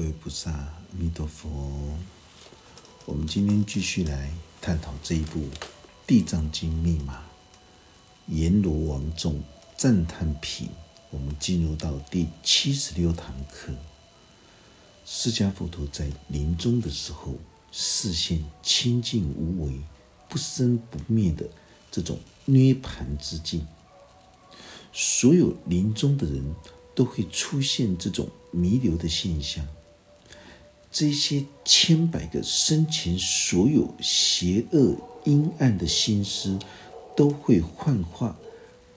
各位菩萨，阿弥陀佛。我们今天继续来探讨这一部《地藏经》密码，阎罗王众赞叹品。我们进入到第七十六堂课。释迦佛陀在临终的时候，视现清净无为、不生不灭的这种涅盘之境。所有临终的人都会出现这种弥留的现象。这些千百个生前所有邪恶阴暗的心思，都会幻化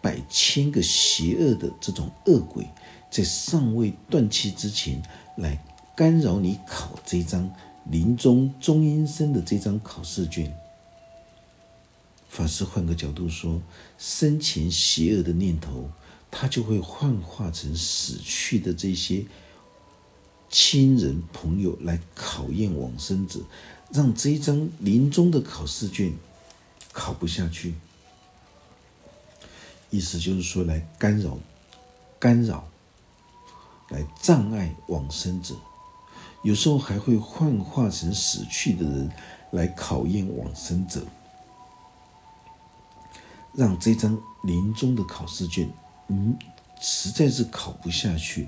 百千个邪恶的这种恶鬼，在尚未断气之前，来干扰你考这张临终中阴身的这张考试卷。法师换个角度说，生前邪恶的念头，它就会幻化成死去的这些。亲人朋友来考验往生者，让这一张临终的考试卷考不下去。意思就是说，来干扰、干扰、来障碍往生者。有时候还会幻化成死去的人来考验往生者，让这张临终的考试卷，嗯，实在是考不下去。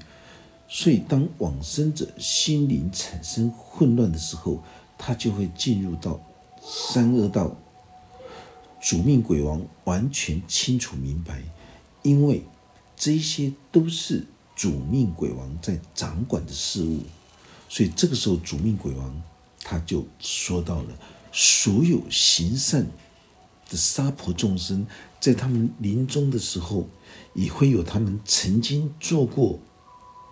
所以，当往生者心灵产生混乱的时候，他就会进入到三恶道。主命鬼王完全清楚明白，因为这些都是主命鬼王在掌管的事物，所以这个时候主命鬼王他就说到了：所有行善的杀婆众生，在他们临终的时候，也会有他们曾经做过。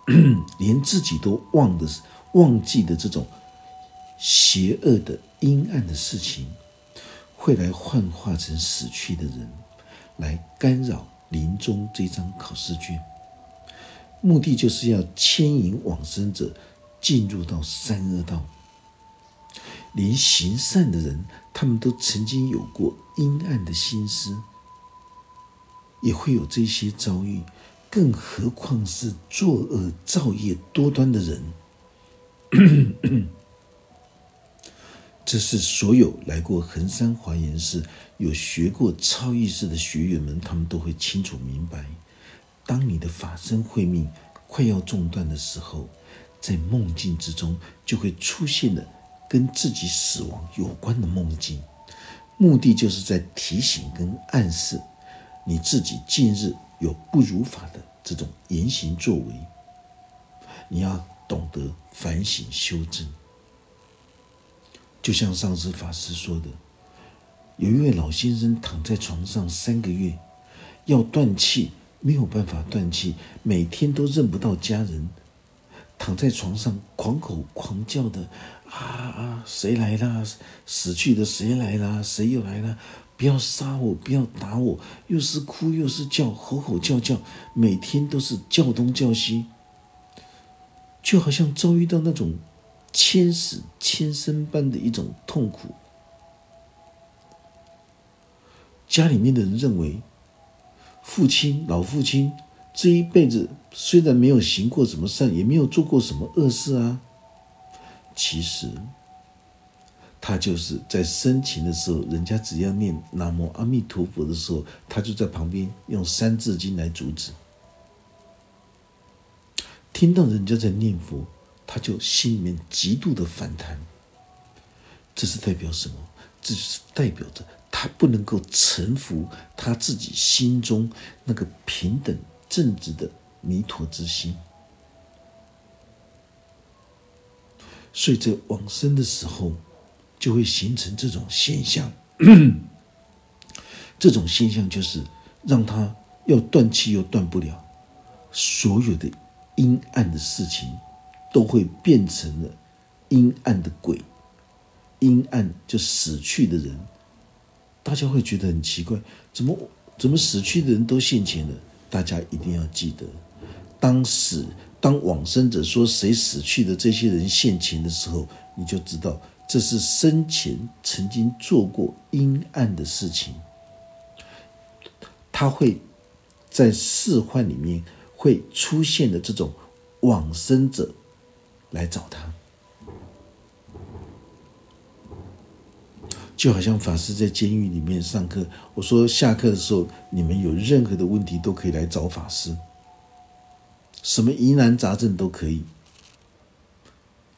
连自己都忘的、忘记的这种邪恶的、阴暗的事情，会来幻化成死去的人，来干扰临终这张考试卷。目的就是要牵引往生者进入到三恶道。连行善的人，他们都曾经有过阴暗的心思，也会有这些遭遇。更何况是作恶造业多端的人，这是所有来过衡山华严寺、有学过超意识的学员们，他们都会清楚明白：当你的法身慧命快要中断的时候，在梦境之中就会出现了跟自己死亡有关的梦境，目的就是在提醒跟暗示你自己近日。有不如法的这种言行作为，你要懂得反省修正。就像上次法师说的，有一位老先生躺在床上三个月，要断气没有办法断气，每天都认不到家人，躺在床上狂吼狂叫的啊啊！谁来啦？死去的谁来啦？谁又来了？不要杀我！不要打我！又是哭又是叫，吼吼叫叫，每天都是叫东叫西，就好像遭遇到那种千死千生般的一种痛苦。家里面的人认为，父亲老父亲这一辈子虽然没有行过什么善，也没有做过什么恶事啊，其实。他就是在生前的时候，人家只要念南无阿弥陀佛的时候，他就在旁边用三字经来阻止。听到人家在念佛，他就心里面极度的反弹。这是代表什么？这是代表着他不能够臣服他自己心中那个平等正直的弥陀之心。所以在往生的时候。就会形成这种现象，这种现象就是让他要断气又断不了，所有的阴暗的事情都会变成了阴暗的鬼，阴暗就死去的人，大家会觉得很奇怪，怎么怎么死去的人都现前了？大家一定要记得，当死当往生者说谁死去的这些人现前的时候，你就知道。这是生前曾经做过阴暗的事情，他会在世幻里面会出现的这种往生者来找他。就好像法师在监狱里面上课，我说下课的时候，你们有任何的问题都可以来找法师，什么疑难杂症都可以。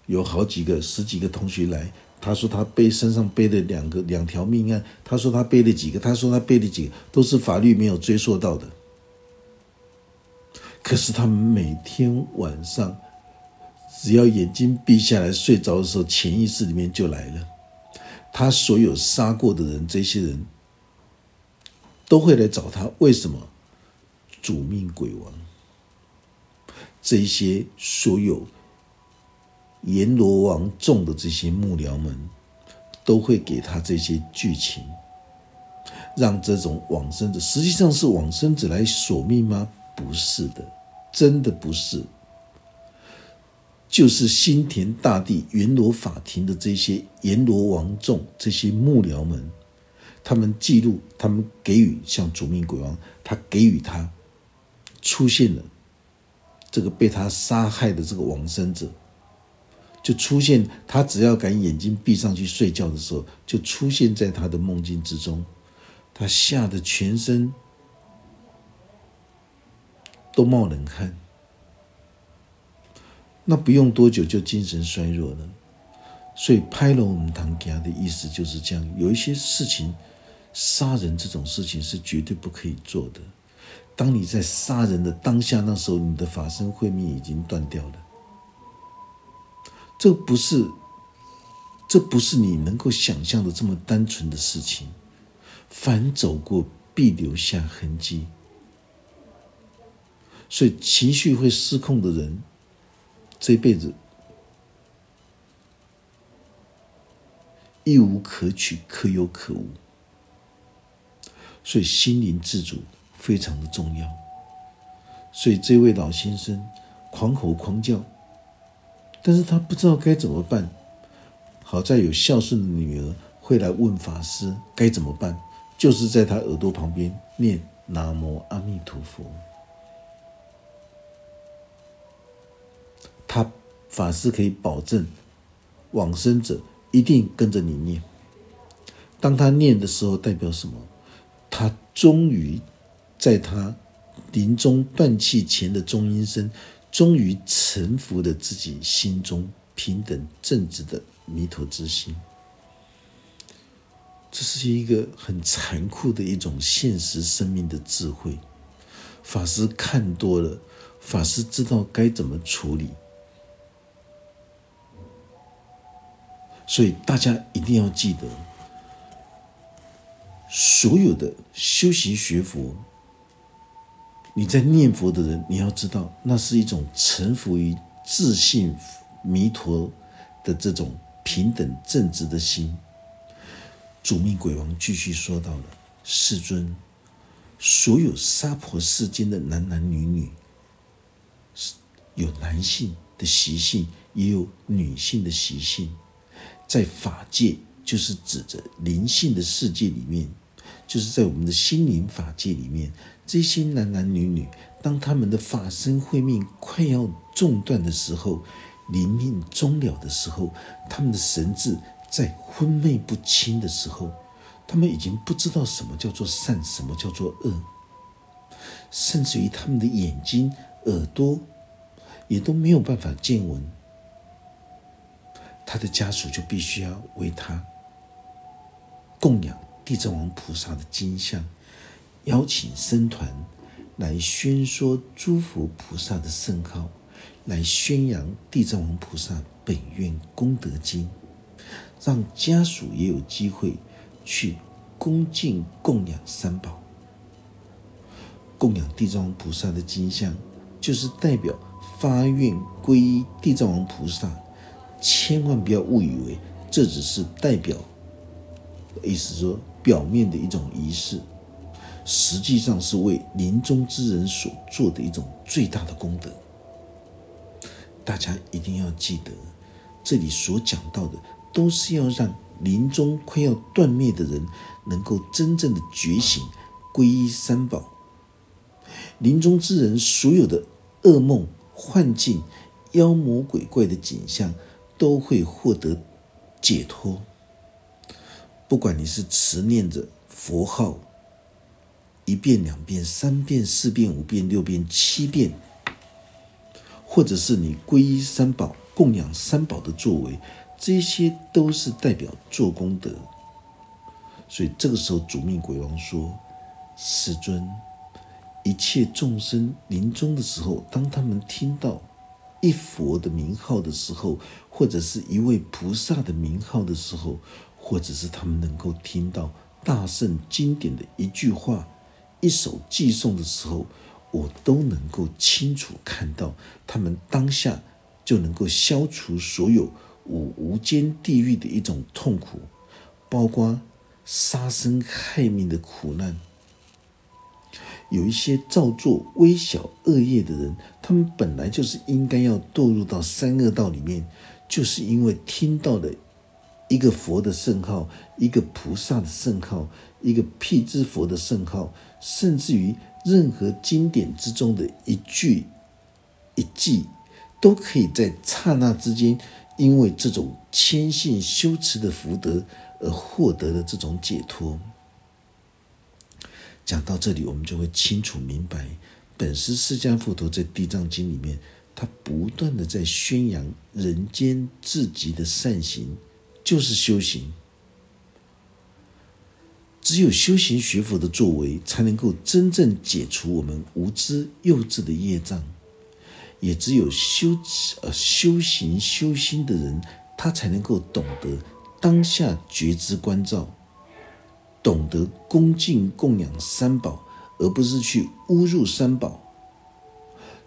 有好几个、十几个同学来，他说他背身上背了两个两条命案，他说他背了几个，他说他背了几个，都是法律没有追溯到的。可是他们每天晚上，只要眼睛闭下来睡着的时候，潜意识里面就来了。他所有杀过的人，这些人都会来找他。为什么？主命鬼王，这些所有阎罗王众的这些幕僚们，都会给他这些剧情，让这种往生者，实际上是往生者来索命吗？不是的，真的不是。就是新田大帝、阎罗法庭的这些阎罗王众、这些幕僚们，他们记录，他们给予像主命鬼王，他给予他出现了这个被他杀害的这个往生者，就出现他只要敢眼睛闭上去睡觉的时候，就出现在他的梦境之中，他吓得全身都冒冷汗。那不用多久就精神衰弱了，所以拍了我们堂家的意思就是这样。有一些事情，杀人这种事情是绝对不可以做的。当你在杀人的当下，那时候你的法身慧命已经断掉了。这不是，这不是你能够想象的这么单纯的事情。凡走过，必留下痕迹。所以情绪会失控的人。这辈子一无可取，可有可无，所以心灵自主非常的重要。所以这位老先生狂吼狂叫，但是他不知道该怎么办。好在有孝顺的女儿会来问法师该怎么办，就是在他耳朵旁边念南无阿弥陀佛。他法师可以保证，往生者一定跟着你念。当他念的时候，代表什么？他终于在他临终断气前的中阴身，终于臣服了自己心中平等正直的弥陀之心。这是一个很残酷的一种现实生命的智慧。法师看多了，法师知道该怎么处理。所以大家一定要记得，所有的修习学佛，你在念佛的人，你要知道，那是一种臣服于自信弥陀的这种平等正直的心。主命鬼王继续说到了：世尊，所有娑婆世间的男男女女，有男性的习性，也有女性的习性。在法界，就是指着灵性的世界里面，就是在我们的心灵法界里面，这些男男女女，当他们的法身慧命快要中断的时候，灵命终了的时候，他们的神智在昏昧不清的时候，他们已经不知道什么叫做善，什么叫做恶，甚至于他们的眼睛、耳朵也都没有办法见闻。他的家属就必须要为他供养地藏王菩萨的金像，邀请僧团来宣说诸佛菩萨的圣号，来宣扬地藏王菩萨本愿功德经，让家属也有机会去恭敬供养三宝，供养地藏王菩萨的金像，就是代表发愿皈依地藏王菩萨。千万不要误以为这只是代表，意思说表面的一种仪式，实际上是为临终之人所做的一种最大的功德。大家一定要记得，这里所讲到的都是要让临终快要断灭的人能够真正的觉醒，皈依三宝。临终之人所有的噩梦幻境。妖魔鬼怪的景象，都会获得解脱。不管你是持念着佛号一遍、两遍、三遍、四遍、五遍、六遍、七遍，或者是你皈依三宝、供养三宝的作为，这些都是代表做功德。所以这个时候，主命鬼王说：“师尊，一切众生临终的时候，当他们听到一佛的名号的时候，或者是一位菩萨的名号的时候，或者是他们能够听到大圣经典的一句话、一首寄送的时候，我都能够清楚看到，他们当下就能够消除所有五无间地狱的一种痛苦，包括杀生害命的苦难。有一些造作微小恶业的人，他们本来就是应该要堕入到三恶道里面，就是因为听到的。一个佛的圣号，一个菩萨的圣号，一个辟支佛的圣号，甚至于任何经典之中的一句一记，都可以在刹那之间，因为这种谦信修持的福德而获得了这种解脱。讲到这里，我们就会清楚明白，本师释迦佛陀在《地藏经》里面，他不断的在宣扬人间至极的善行。就是修行，只有修行学佛的作为，才能够真正解除我们无知幼稚的业障。也只有修呃修行修心的人，他才能够懂得当下觉知关照，懂得恭敬供养三宝，而不是去侮辱三宝。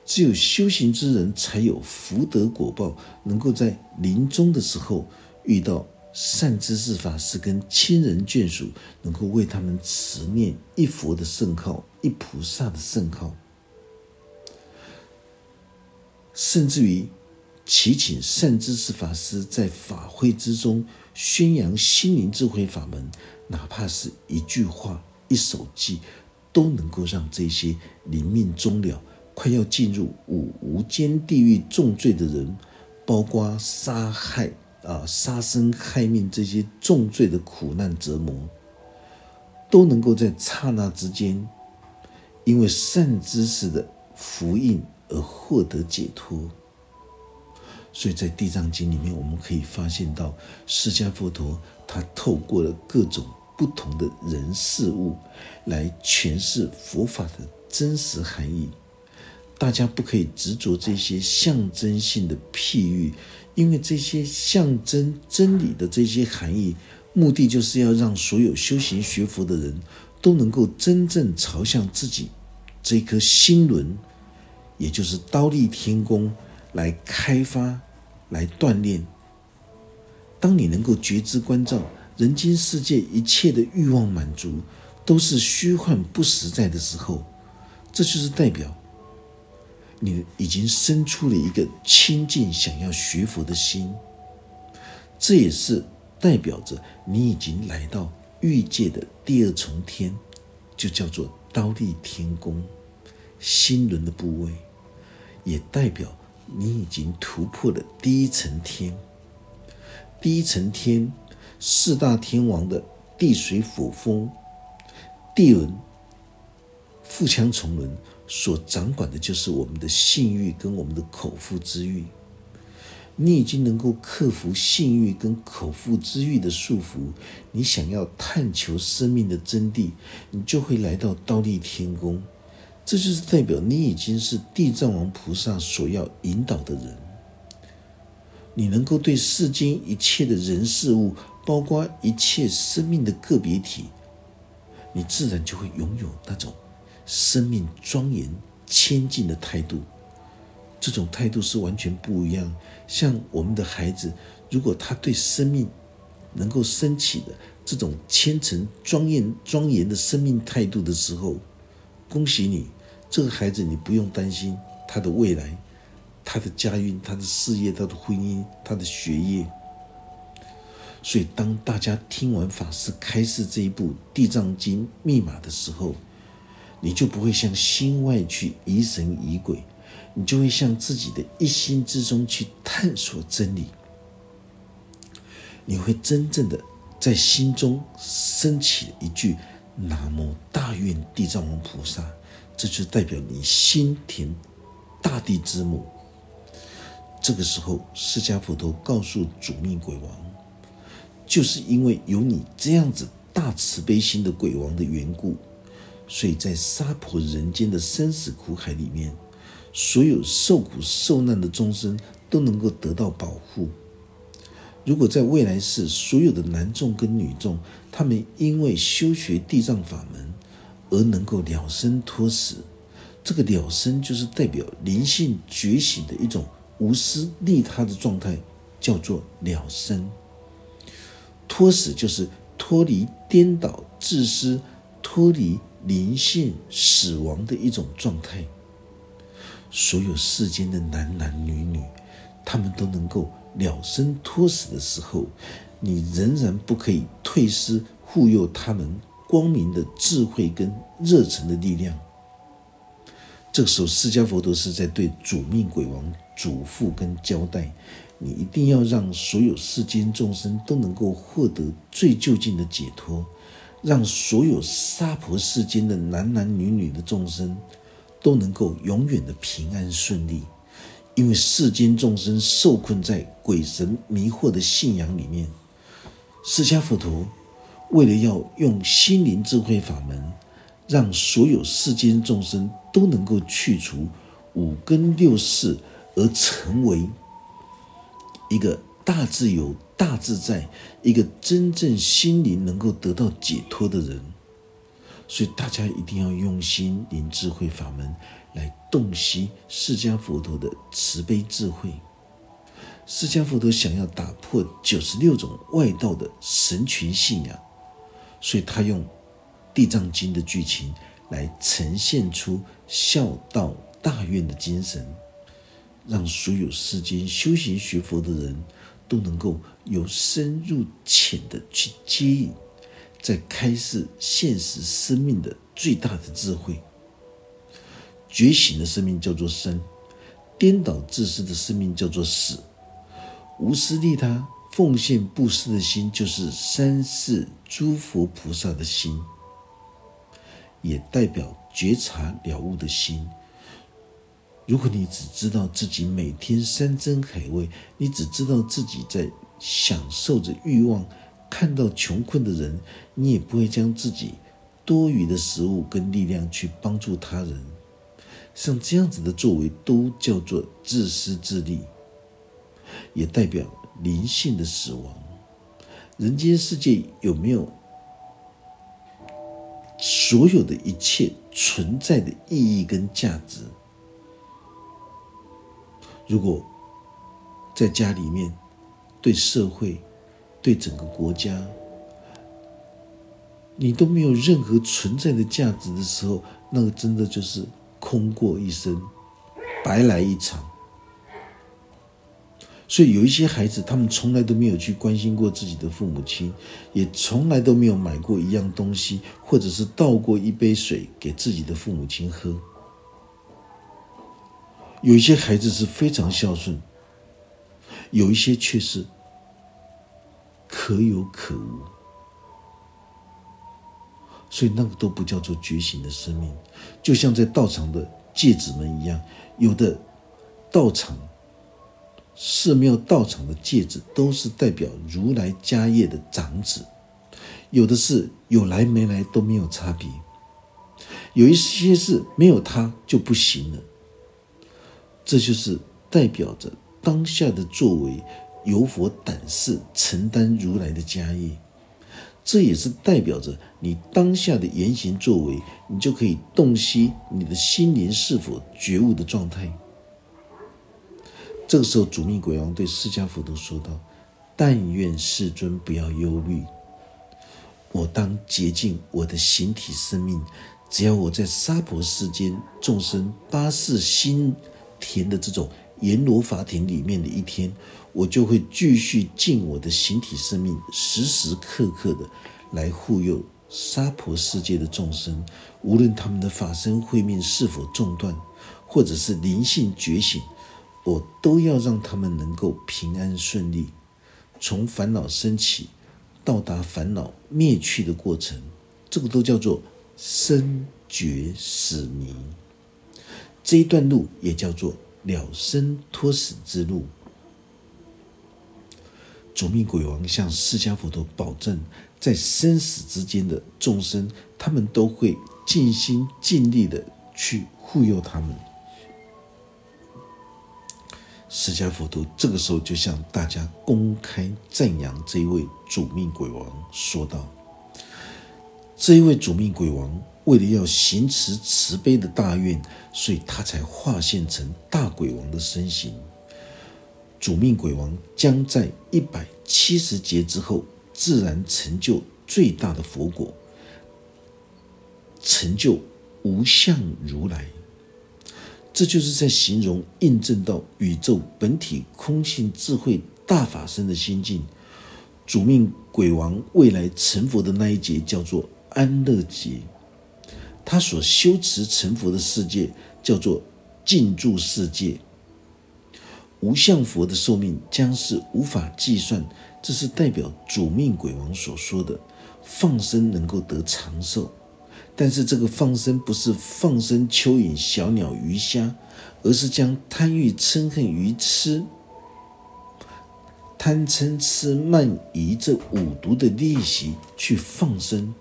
只有修行之人，才有福德果报，能够在临终的时候。遇到善知识法师跟亲人眷属，能够为他们持念一佛的圣号、一菩萨的圣号，甚至于祈请善知识法师在法会之中宣扬心灵智慧法门，哪怕是一句话、一首偈，都能够让这些临命终了、快要进入五无间地狱重罪的人，包括杀害。啊，杀生害命这些重罪的苦难折磨，都能够在刹那之间，因为善知识的福印而获得解脱。所以在《地藏经》里面，我们可以发现到，释迦佛陀他透过了各种不同的人事物，来诠释佛法的真实含义。大家不可以执着这些象征性的譬喻。因为这些象征真理的这些含义，目的就是要让所有修行学佛的人都能够真正朝向自己这颗心轮，也就是刀立天宫来开发、来锻炼。当你能够觉知关照人间世界一切的欲望满足都是虚幻不实在的时候，这就是代表。你已经生出了一个亲近、想要学佛的心，这也是代表着你已经来到欲界的第二重天，就叫做刀立天宫，心轮的部位，也代表你已经突破了第一层天。第一层天，四大天王的地水火风、地轮、腹腔重轮。所掌管的就是我们的性欲跟我们的口腹之欲。你已经能够克服性欲跟口腹之欲的束缚，你想要探求生命的真谛，你就会来到倒立天宫。这就是代表你已经是地藏王菩萨所要引导的人。你能够对世间一切的人事物，包括一切生命的个别体，你自然就会拥有那种。生命庄严、谦敬的态度，这种态度是完全不一样。像我们的孩子，如果他对生命能够升起的这种虔诚、庄严、庄严的生命态度的时候，恭喜你，这个孩子你不用担心他的未来、他的家运、他的事业、他的婚姻、他的学业。所以，当大家听完法师开示这一部《地藏经》密码的时候，你就不会向心外去疑神疑鬼，你就会向自己的一心之中去探索真理。你会真正的在心中升起一句“南无大愿地藏王菩萨”，这就代表你心田大地之母。这个时候，释迦佛陀告诉主命鬼王，就是因为有你这样子大慈悲心的鬼王的缘故，所以在娑婆人间的生死苦海里面，所有受苦受难的众生都能够得到保护。如果在未来世，所有的男众跟女众，他们因为修学地藏法门而能够了生脱死，这个了生就是代表灵性觉醒的一种无私利他的状态，叫做了生。脱死就是脱离颠倒自私、脱离灵性死亡的一种状态。所有世间的男男女女，他们都能够。了生脱死的时候，你仍然不可以退失护佑他们光明的智慧跟热忱的力量。这个时候，释迦佛陀是在对主命鬼王嘱咐跟交代：你一定要让所有世间众生都能够获得最究竟的解脱，让所有娑婆世间的男男女女的众生都能够永远的平安顺利。因为世间众生受困在鬼神迷惑的信仰里面，释迦佛陀为了要用心灵智慧法门，让所有世间众生都能够去除五根六识，而成为一个大自由、大自在，一个真正心灵能够得到解脱的人。所以大家一定要用心灵智慧法门。来洞悉释迦佛陀的慈悲智慧。释迦佛陀想要打破九十六种外道的神群信仰，所以他用《地藏经》的剧情来呈现出孝道大愿的精神，让所有世间修行学佛的人都能够由深入浅的去接引，在开示现实生命的最大的智慧。觉醒的生命叫做生，颠倒自私的生命叫做死。无私利他、奉献布施的心，就是三世诸佛菩萨的心，也代表觉察了悟的心。如果你只知道自己每天山珍海味，你只知道自己在享受着欲望，看到穷困的人，你也不会将自己多余的食物跟力量去帮助他人。像这样子的作为，都叫做自私自利，也代表灵性的死亡。人间世界有没有所有的一切存在的意义跟价值？如果在家里面，对社会、对整个国家，你都没有任何存在的价值的时候，那个真的就是。空过一生，白来一场。所以有一些孩子，他们从来都没有去关心过自己的父母亲，也从来都没有买过一样东西，或者是倒过一杯水给自己的父母亲喝。有一些孩子是非常孝顺，有一些却是可有可无。所以那个都不叫做觉醒的生命，就像在道场的戒指们一样，有的道场、寺庙道场的戒指都是代表如来家业的长子，有的是有来没来都没有差别，有一些是没有他就不行了。这就是代表着当下的作为有佛胆识承担如来的家业。这也是代表着你当下的言行作为，你就可以洞悉你的心灵是否觉悟的状态。这个时候，主命鬼王对释迦佛陀说道：“但愿世尊不要忧虑，我当洁净我的形体生命，只要我在娑婆世间众生八世心田的这种阎罗法庭里面的一天。”我就会继续尽我的形体生命，时时刻刻的来护佑娑婆世界的众生，无论他们的法身慧命是否中断，或者是灵性觉醒，我都要让他们能够平安顺利，从烦恼升起到达烦恼灭去的过程，这个都叫做生觉死迷。这一段路也叫做了生脱死之路。主命鬼王向释迦佛陀保证，在生死之间的众生，他们都会尽心尽力的去护佑他们。释迦佛陀这个时候就向大家公开赞扬这一位主命鬼王，说道：“这一位主命鬼王，为了要行持慈悲的大愿，所以他才化现成大鬼王的身形。主命鬼王将在一百七十劫之后，自然成就最大的佛果，成就无相如来。”这就是在形容、印证到宇宙本体空性智慧大法身的心境。主命鬼王未来成佛的那一劫叫做安乐劫，他所修持成佛的世界叫做静住世界。无相佛的寿命将是无法计算，这是代表主命鬼王所说的放生能够得长寿。但是这个放生不是放生蚯蚓、小鸟、鱼虾，而是将贪欲、嗔恨、愚痴、贪嗔痴慢疑这五毒的利息去放生。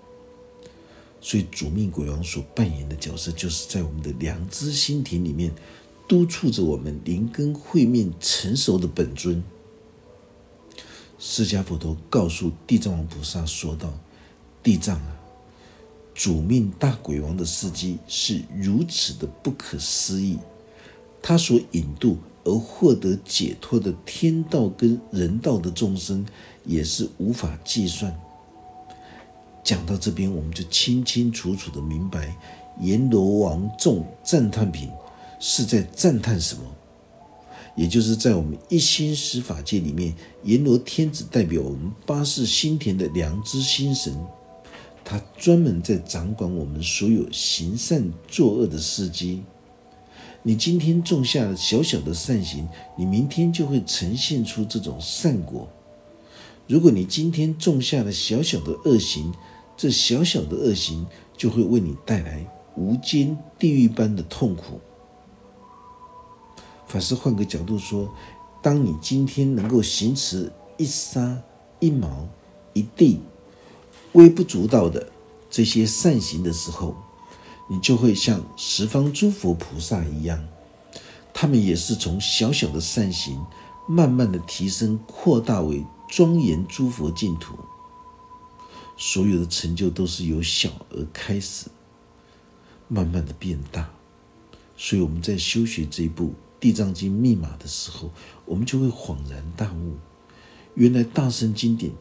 所以主命鬼王所扮演的角色，就是在我们的良知心田里面督促着我们灵根会面成熟的本尊。释迦佛陀告诉地藏王菩萨说道：“地藏啊。”主命大鬼王的事迹是如此的不可思议，他所引渡而获得解脱的天道跟人道的众生也是无法计算。讲到这边，我们就清清楚楚的明白，阎罗王众赞叹品是在赞叹什么？也就是在我们一心十法界里面，阎罗天子代表我们八世心田的良知心神。他专门在掌管我们所有行善作恶的事机。你今天种下了小小的善行，你明天就会呈现出这种善果；如果你今天种下了小小的恶行，这小小的恶行就会为你带来无间地狱般的痛苦。法师换个角度说，当你今天能够行持一沙一毛一地。微不足道的这些善行的时候，你就会像十方诸佛菩萨一样，他们也是从小小的善行，慢慢的提升扩大为庄严诸佛净土。所有的成就都是由小而开始，慢慢的变大。所以我们在修学这一部《地藏经》密码的时候，我们就会恍然大悟，原来大圣经典。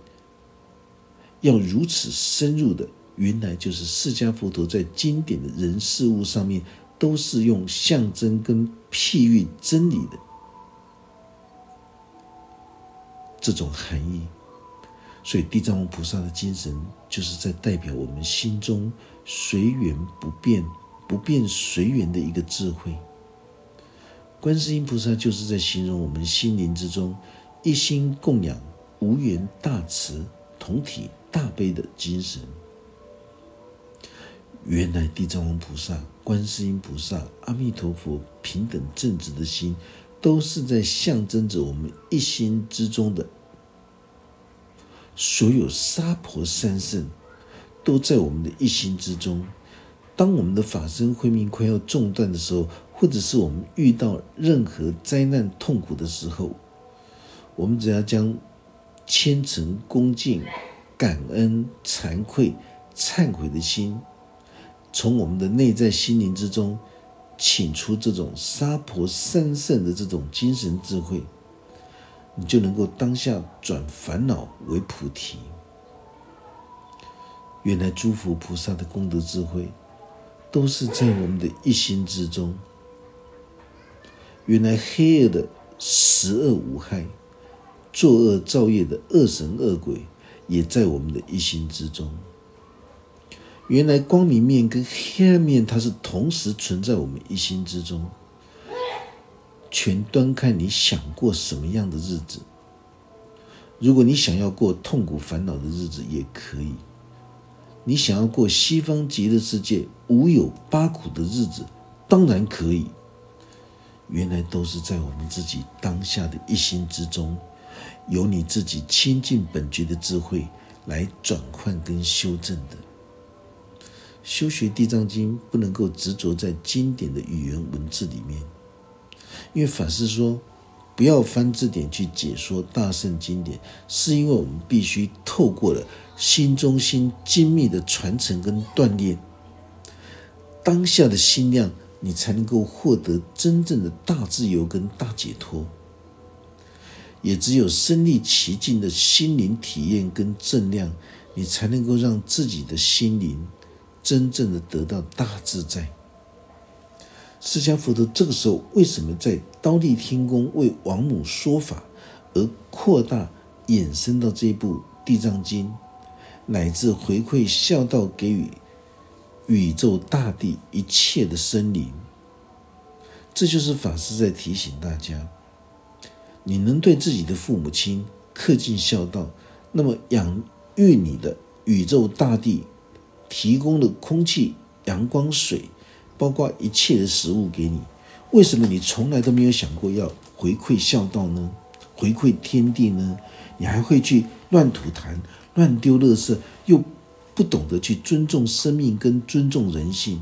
要如此深入的，原来就是释迦佛陀在经典的人事物上面，都是用象征跟譬喻真理的这种含义。所以地藏王菩萨的精神，就是在代表我们心中随缘不变、不变随缘的一个智慧。观世音菩萨就是在形容我们心灵之中一心供养无缘大慈同体。大悲的精神，原来地藏王菩萨、观世音菩萨、阿弥陀佛平等正直的心，都是在象征着我们一心之中的所有娑婆三圣，都在我们的一心之中。当我们的法身慧命快要中断的时候，或者是我们遇到任何灾难痛苦的时候，我们只要将虔诚恭敬。感恩、惭愧、忏悔的心，从我们的内在心灵之中，请出这种娑婆三圣的这种精神智慧，你就能够当下转烦恼为菩提。原来诸佛菩萨的功德智慧，都是在我们的一心之中。原来黑恶的十恶无害，作恶造业的恶神恶鬼。也在我们的一心之中。原来光明面跟黑暗面，它是同时存在我们一心之中。全端看你想过什么样的日子。如果你想要过痛苦烦恼的日子，也可以；你想要过西方极乐世界无有八苦的日子，当然可以。原来都是在我们自己当下的一心之中，由你自己亲近本觉的智慧来转换跟修正的。修学地藏经不能够执着在经典的语言文字里面，因为法师说不要翻字典去解说大圣经典，是因为我们必须透过了心中心精密的传承跟锻炼，当下的心量。你才能够获得真正的大自由跟大解脱，也只有身历其境的心灵体验跟正量，你才能够让自己的心灵真正的得到大自在。释迦佛陀这个时候为什么在刀立天宫为王母说法，而扩大衍生到这一部《地藏经》，乃至回馈孝道给予？宇宙大地一切的生灵，这就是法师在提醒大家：你能对自己的父母亲恪尽孝道，那么养育你的宇宙大地提供的空气、阳光、水，包括一切的食物给你，为什么你从来都没有想过要回馈孝道呢？回馈天地呢？你还会去乱吐痰、乱丢垃圾，又？不懂得去尊重生命跟尊重人性，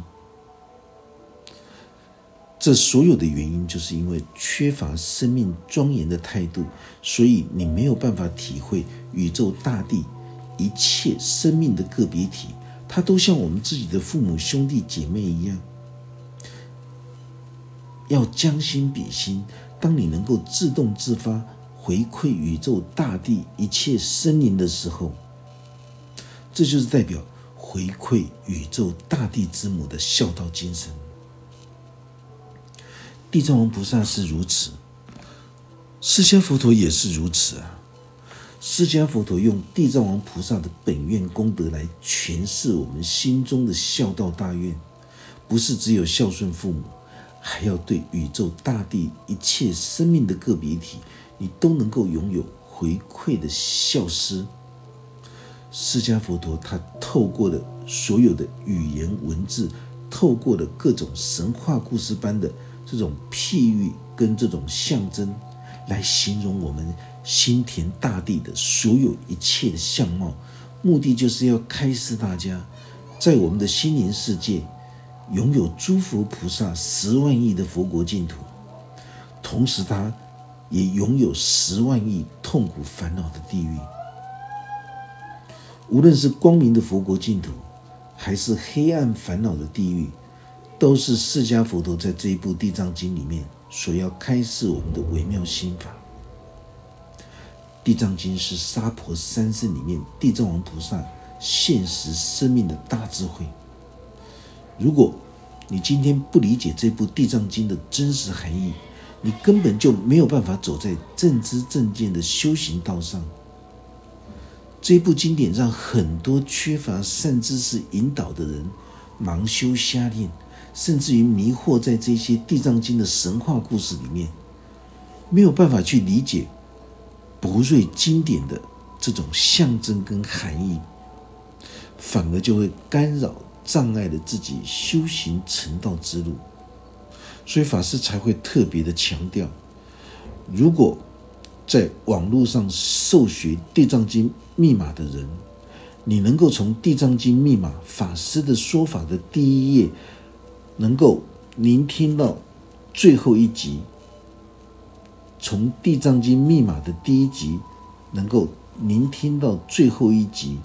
这所有的原因，就是因为缺乏生命庄严的态度，所以你没有办法体会宇宙大地一切生命的个别体，它都像我们自己的父母兄弟姐妹一样，要将心比心。当你能够自动自发回馈宇宙大地一切生灵的时候。这就是代表回馈宇宙大地之母的孝道精神。地藏王菩萨是如此，释迦佛陀也是如此啊！释迦佛陀用地藏王菩萨的本愿功德来诠释我们心中的孝道大愿，不是只有孝顺父母，还要对宇宙大地一切生命的个别体，你都能够拥有回馈的孝思。释迦佛陀，他透过了所有的语言文字，透过了各种神话故事般的这种譬喻跟这种象征，来形容我们心田大地的所有一切的相貌，目的就是要开示大家，在我们的心灵世界，拥有诸佛菩萨十万亿的佛国净土，同时，他也拥有十万亿痛苦烦恼的地狱。无论是光明的佛国净土，还是黑暗烦恼的地狱，都是释迦佛陀在这一部《地藏经》里面所要开示我们的微妙心法。《地藏经》是娑婆三圣里面地藏王菩萨现实生命的大智慧。如果你今天不理解这部《地藏经》的真实含义，你根本就没有办法走在正知正见的修行道上。这部经典让很多缺乏善知识引导的人盲修瞎练，甚至于迷惑在这些地藏经的神话故事里面，没有办法去理解博瑞经典的这种象征跟含义，反而就会干扰障碍了自己修行成道之路。所以法师才会特别的强调，如果在网络上授学地藏经。密码的人，你能够从《地藏经》密码法师的说法的第一页，能够聆听到最后一集；从《地藏经》密码的第一集，能够聆听到最后一集，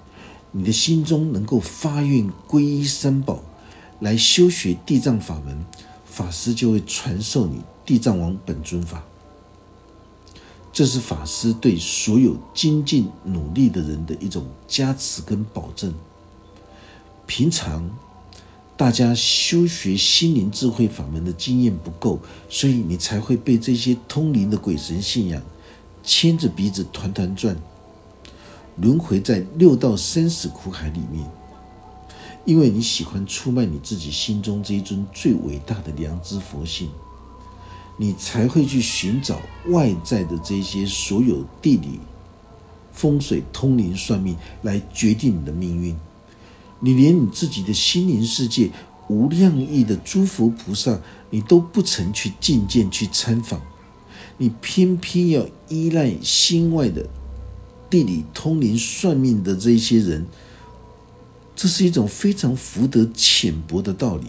你的心中能够发愿皈依三宝，来修学地藏法门，法师就会传授你地藏王本尊法。这是法师对所有精进努力的人的一种加持跟保证。平常大家修学心灵智慧法门的经验不够，所以你才会被这些通灵的鬼神信仰牵着鼻子团团转，轮回在六道生死苦海里面。因为你喜欢出卖你自己心中这一尊最伟大的良知佛性。你才会去寻找外在的这些所有地理、风水、通灵、算命来决定你的命运。你连你自己的心灵世界、无量亿的诸佛菩萨，你都不曾去觐见、去参访，你偏偏要依赖心外的地理、通灵、算命的这一些人，这是一种非常福德浅薄的道理。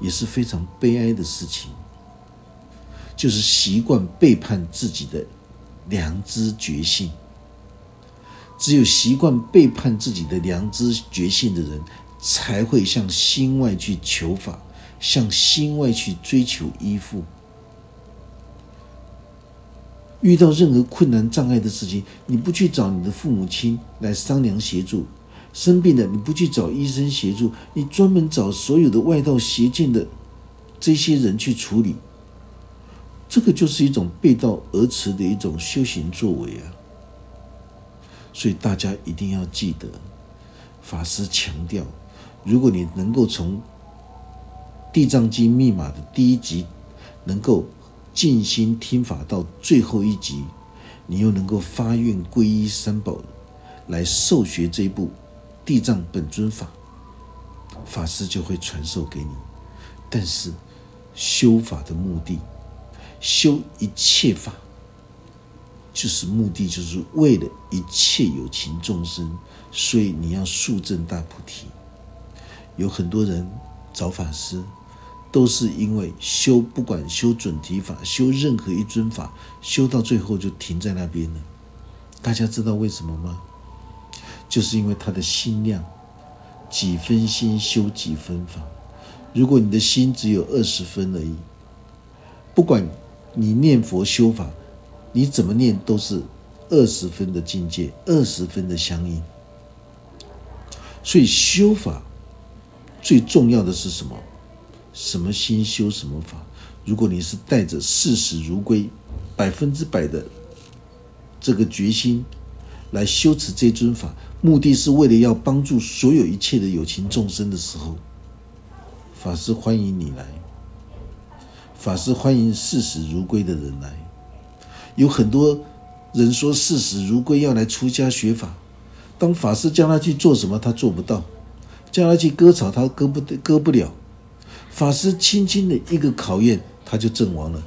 也是非常悲哀的事情，就是习惯背叛自己的良知觉性。只有习惯背叛自己的良知觉性的人，才会向心外去求法，向心外去追求依附。遇到任何困难障碍的事情，你不去找你的父母亲来商量协助。生病了，你不去找医生协助，你专门找所有的外道邪见的这些人去处理，这个就是一种背道而驰的一种修行作为啊！所以大家一定要记得，法师强调，如果你能够从《地藏经》密码的第一集能够静心听法到最后一集，你又能够发愿皈依三宝，来受学这一部。地藏本尊法，法师就会传授给你。但是修法的目的，修一切法，就是目的，就是为了一切有情众生。所以你要速证大菩提。有很多人找法师，都是因为修，不管修准提法，修任何一尊法，修到最后就停在那边了。大家知道为什么吗？就是因为他的心量，几分心修几分法。如果你的心只有二十分而已，不管你念佛修法，你怎么念都是二十分的境界，二十分的相应。所以修法最重要的是什么？什么心修什么法？如果你是带着视死如归、百分之百的这个决心来修持这尊法。目的是为了要帮助所有一切的有情众生的时候，法师欢迎你来。法师欢迎视死如归的人来。有很多人说视死如归要来出家学法，当法师叫他去做什么，他做不到；叫他去割草，他割不割不了。法师轻轻的一个考验，他就阵亡了。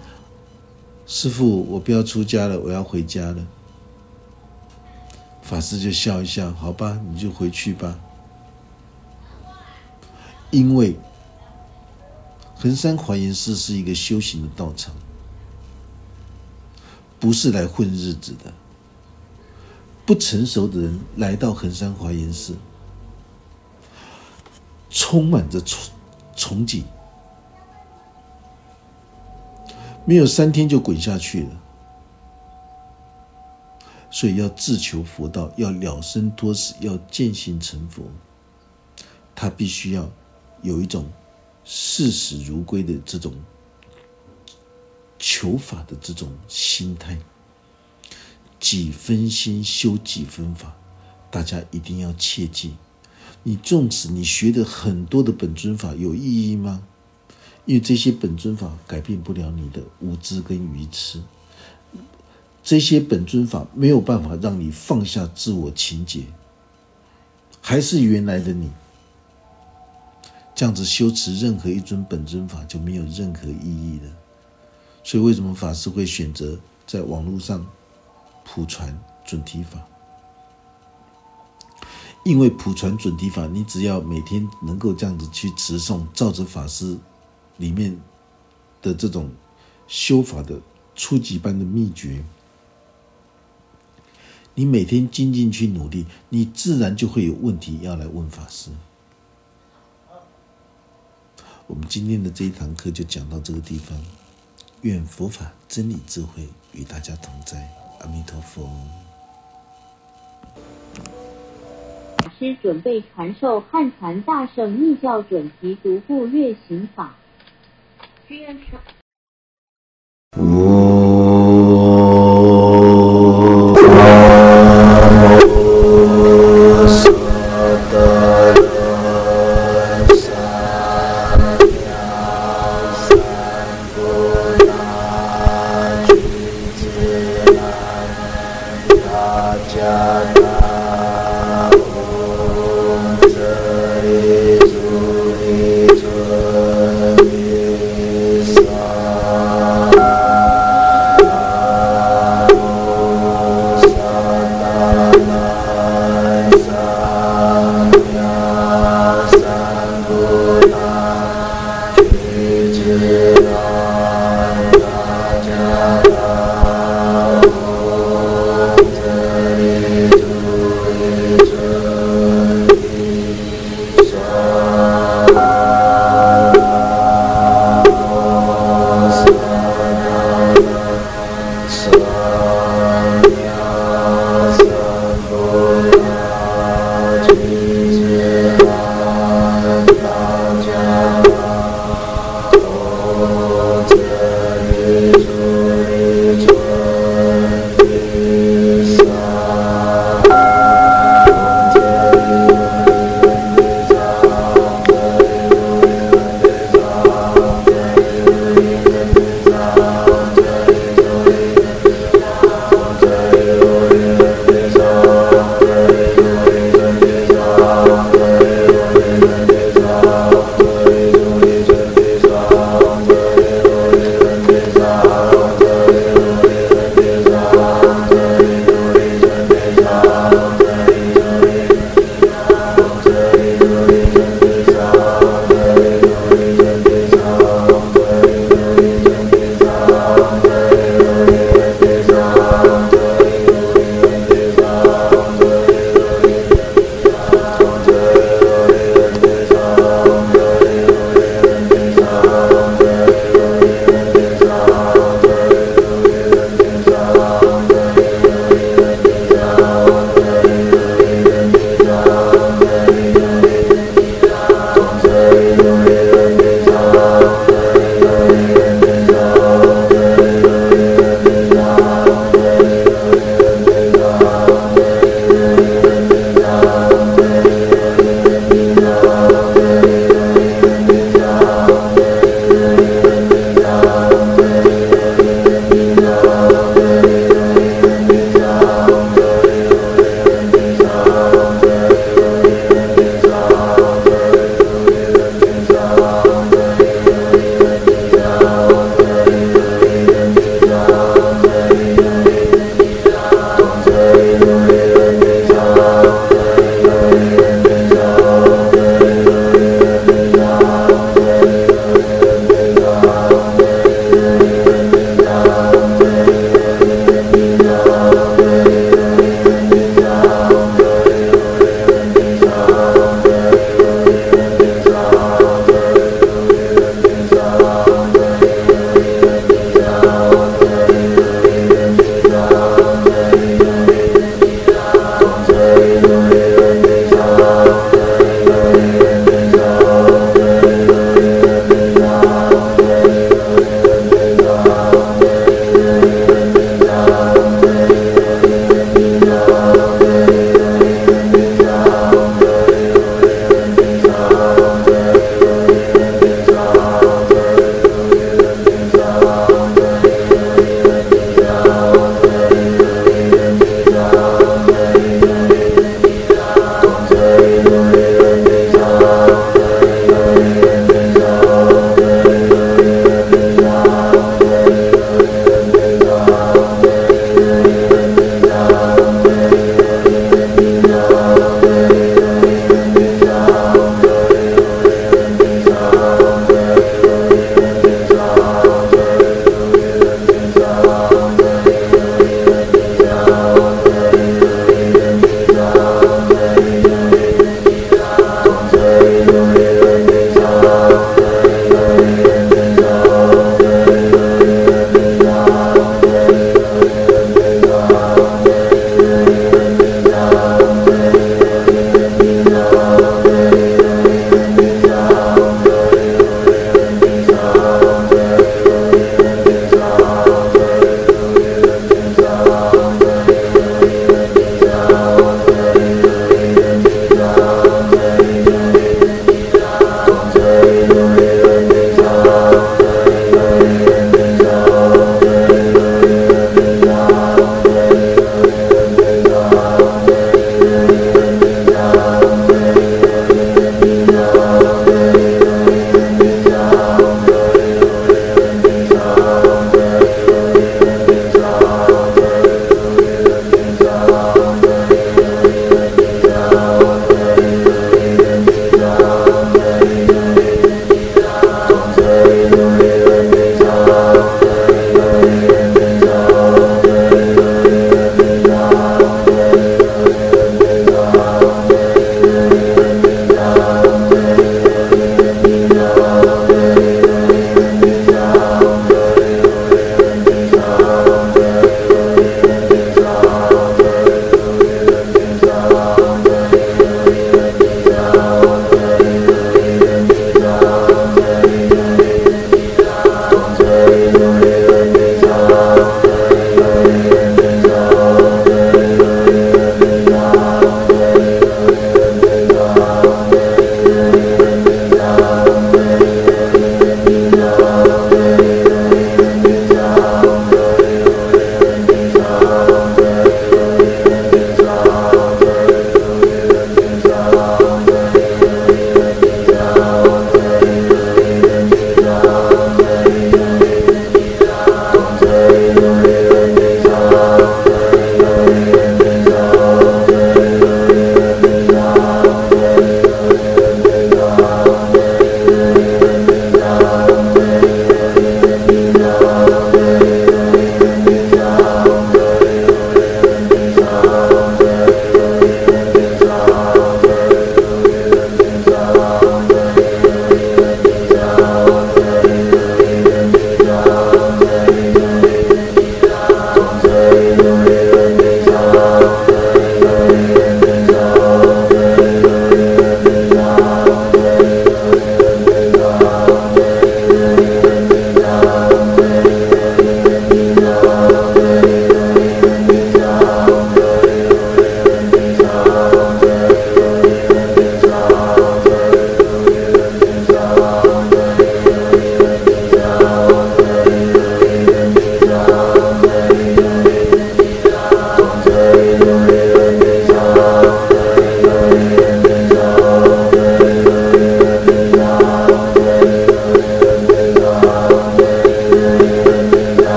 师傅，我不要出家了，我要回家了。法师就笑一笑，好吧，你就回去吧。因为衡山华严寺是一个修行的道场，不是来混日子的。不成熟的人来到衡山华严寺，充满着憧憧憬，没有三天就滚下去了。所以要自求佛道，要了生脱死，要见性成佛。他必须要有一种视死如归的这种求法的这种心态。几分心修几分法，大家一定要切记。你纵使你学的很多的本尊法有意义吗？因为这些本尊法改变不了你的无知跟愚痴。这些本尊法没有办法让你放下自我情结，还是原来的你。这样子修持任何一尊本尊法就没有任何意义了。所以，为什么法师会选择在网络上普传准提法？因为普传准提法，你只要每天能够这样子去持诵，照着法师里面的这种修法的初级般的秘诀。你每天精进去努力，你自然就会有问题要来问法师。我们今天的这一堂课就讲到这个地方，愿佛法真理智慧与大家同在，阿弥陀佛。师准备传授汉传大圣密教准提独步月行法。The.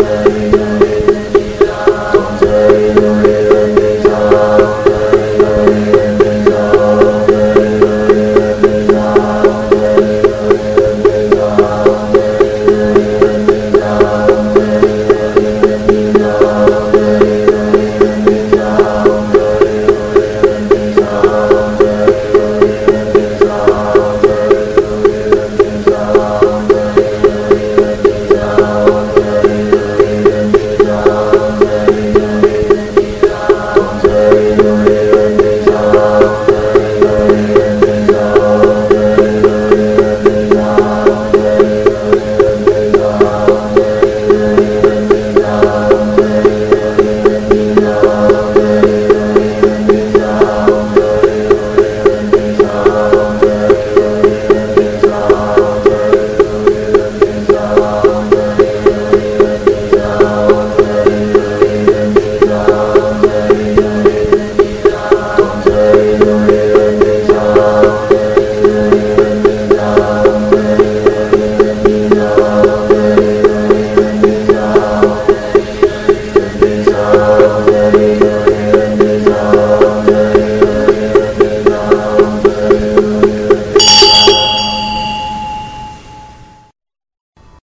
Amen.